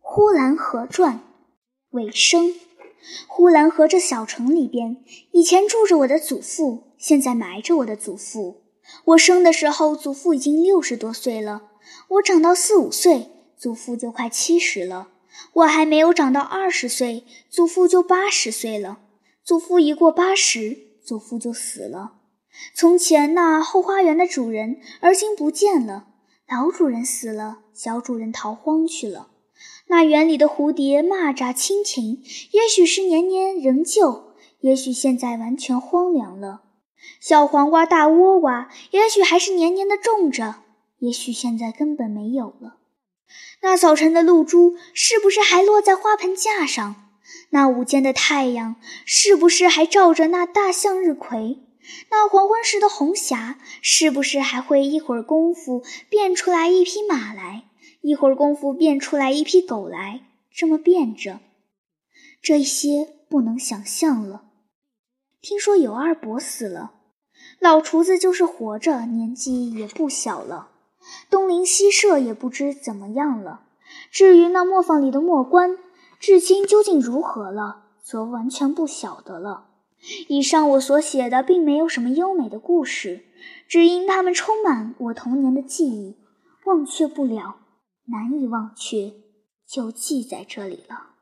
呼兰河传》尾声。呼兰河这小城里边，以前住着我的祖父，现在埋着我的祖父。我生的时候，祖父已经六十多岁了；我长到四五岁，祖父就快七十了；我还没有长到二十岁，祖父就八十岁了。祖父一过八十，祖父就死了。从前那后花园的主人，而今不见了。老主人死了，小主人逃荒去了。那园里的蝴蝶、蚂蚱、蜻蜓，也许是年年仍旧，也许现在完全荒凉了。小黄瓜、大倭瓜，也许还是年年的种着，也许现在根本没有了。那早晨的露珠，是不是还落在花盆架上？那午间的太阳，是不是还照着那大向日葵？那黄昏时的红霞，是不是还会一会儿功夫变出来一匹马来，一会儿功夫变出来一批狗来？这么变着，这些不能想象了。听说尤二伯死了，老厨子就是活着，年纪也不小了。东邻西舍也不知怎么样了。至于那磨坊里的磨官，至今究竟如何了，则完全不晓得了。以上我所写的并没有什么优美的故事，只因它们充满我童年的记忆，忘却不了，难以忘却，就记在这里了。